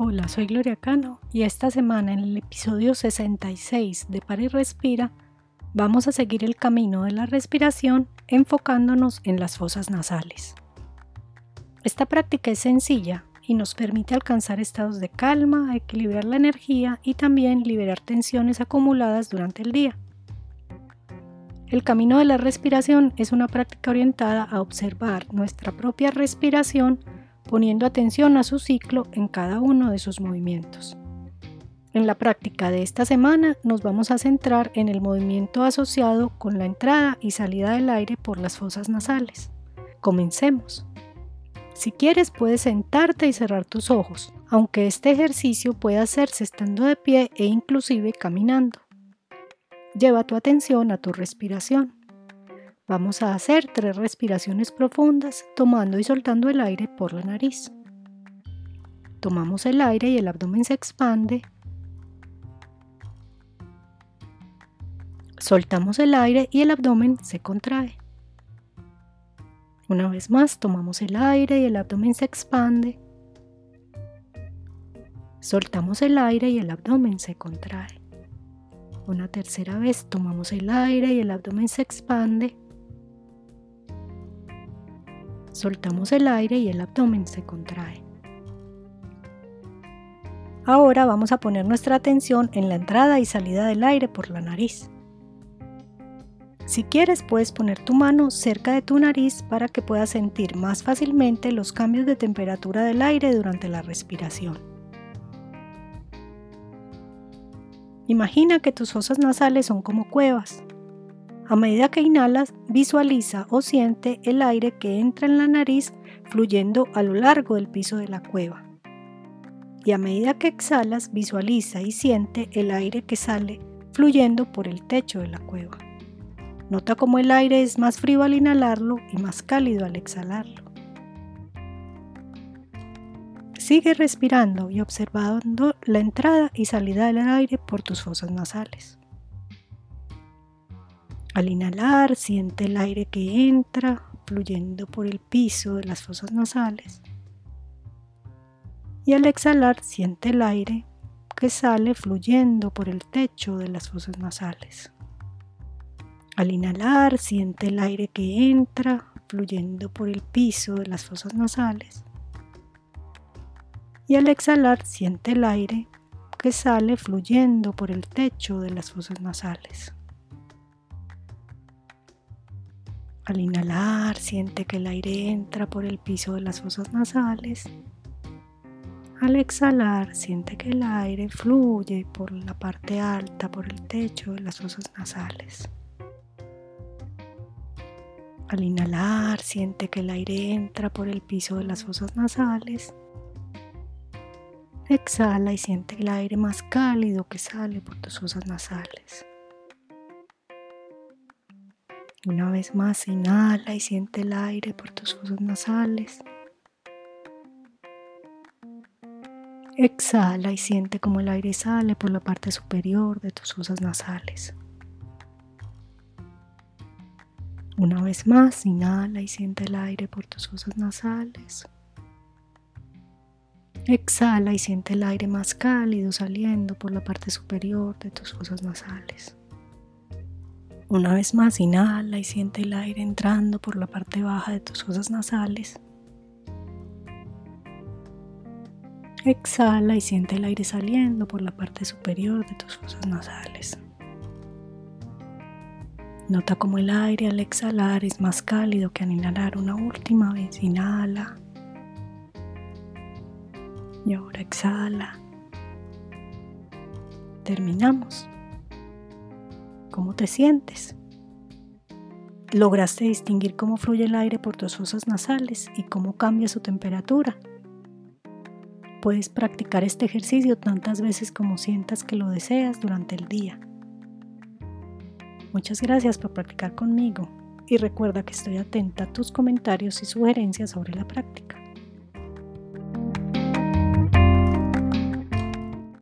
Hola, soy Gloria Cano y esta semana en el episodio 66 de Para y Respira vamos a seguir el camino de la respiración enfocándonos en las fosas nasales. Esta práctica es sencilla y nos permite alcanzar estados de calma, equilibrar la energía y también liberar tensiones acumuladas durante el día. El camino de la respiración es una práctica orientada a observar nuestra propia respiración poniendo atención a su ciclo en cada uno de sus movimientos. En la práctica de esta semana nos vamos a centrar en el movimiento asociado con la entrada y salida del aire por las fosas nasales. Comencemos. Si quieres puedes sentarte y cerrar tus ojos, aunque este ejercicio puede hacerse estando de pie e inclusive caminando. Lleva tu atención a tu respiración. Vamos a hacer tres respiraciones profundas tomando y soltando el aire por la nariz. Tomamos el aire y el abdomen se expande. Soltamos el aire y el abdomen se contrae. Una vez más, tomamos el aire y el abdomen se expande. Soltamos el aire y el abdomen se contrae. Una tercera vez, tomamos el aire y el abdomen se expande. Soltamos el aire y el abdomen se contrae. Ahora vamos a poner nuestra atención en la entrada y salida del aire por la nariz. Si quieres puedes poner tu mano cerca de tu nariz para que puedas sentir más fácilmente los cambios de temperatura del aire durante la respiración. Imagina que tus fosas nasales son como cuevas. A medida que inhalas, visualiza o siente el aire que entra en la nariz fluyendo a lo largo del piso de la cueva. Y a medida que exhalas, visualiza y siente el aire que sale fluyendo por el techo de la cueva. Nota cómo el aire es más frío al inhalarlo y más cálido al exhalarlo. Sigue respirando y observando la entrada y salida del aire por tus fosas nasales. Al inhalar, siente el aire que entra fluyendo por el piso de las fosas nasales. Y al exhalar, siente el aire que sale fluyendo por el techo de las fosas nasales. Al inhalar, siente el aire que entra fluyendo por el piso de las fosas nasales. Y al exhalar, siente el aire que sale fluyendo por el techo de las fosas nasales. Al inhalar, siente que el aire entra por el piso de las fosas nasales. Al exhalar, siente que el aire fluye por la parte alta, por el techo de las fosas nasales. Al inhalar, siente que el aire entra por el piso de las fosas nasales. Exhala y siente el aire más cálido que sale por tus fosas nasales. Una vez más, inhala y siente el aire por tus fosas nasales. Exhala y siente como el aire sale por la parte superior de tus fosas nasales. Una vez más, inhala y siente el aire por tus fosas nasales. Exhala y siente el aire más cálido saliendo por la parte superior de tus fosas nasales. Una vez más, inhala y siente el aire entrando por la parte baja de tus fosas nasales. Exhala y siente el aire saliendo por la parte superior de tus fosas nasales. Nota como el aire al exhalar es más cálido que al inhalar una última vez. Inhala. Y ahora exhala. Terminamos. ¿Cómo te sientes? ¿Lograste distinguir cómo fluye el aire por tus fosas nasales y cómo cambia su temperatura? Puedes practicar este ejercicio tantas veces como sientas que lo deseas durante el día. Muchas gracias por practicar conmigo y recuerda que estoy atenta a tus comentarios y sugerencias sobre la práctica.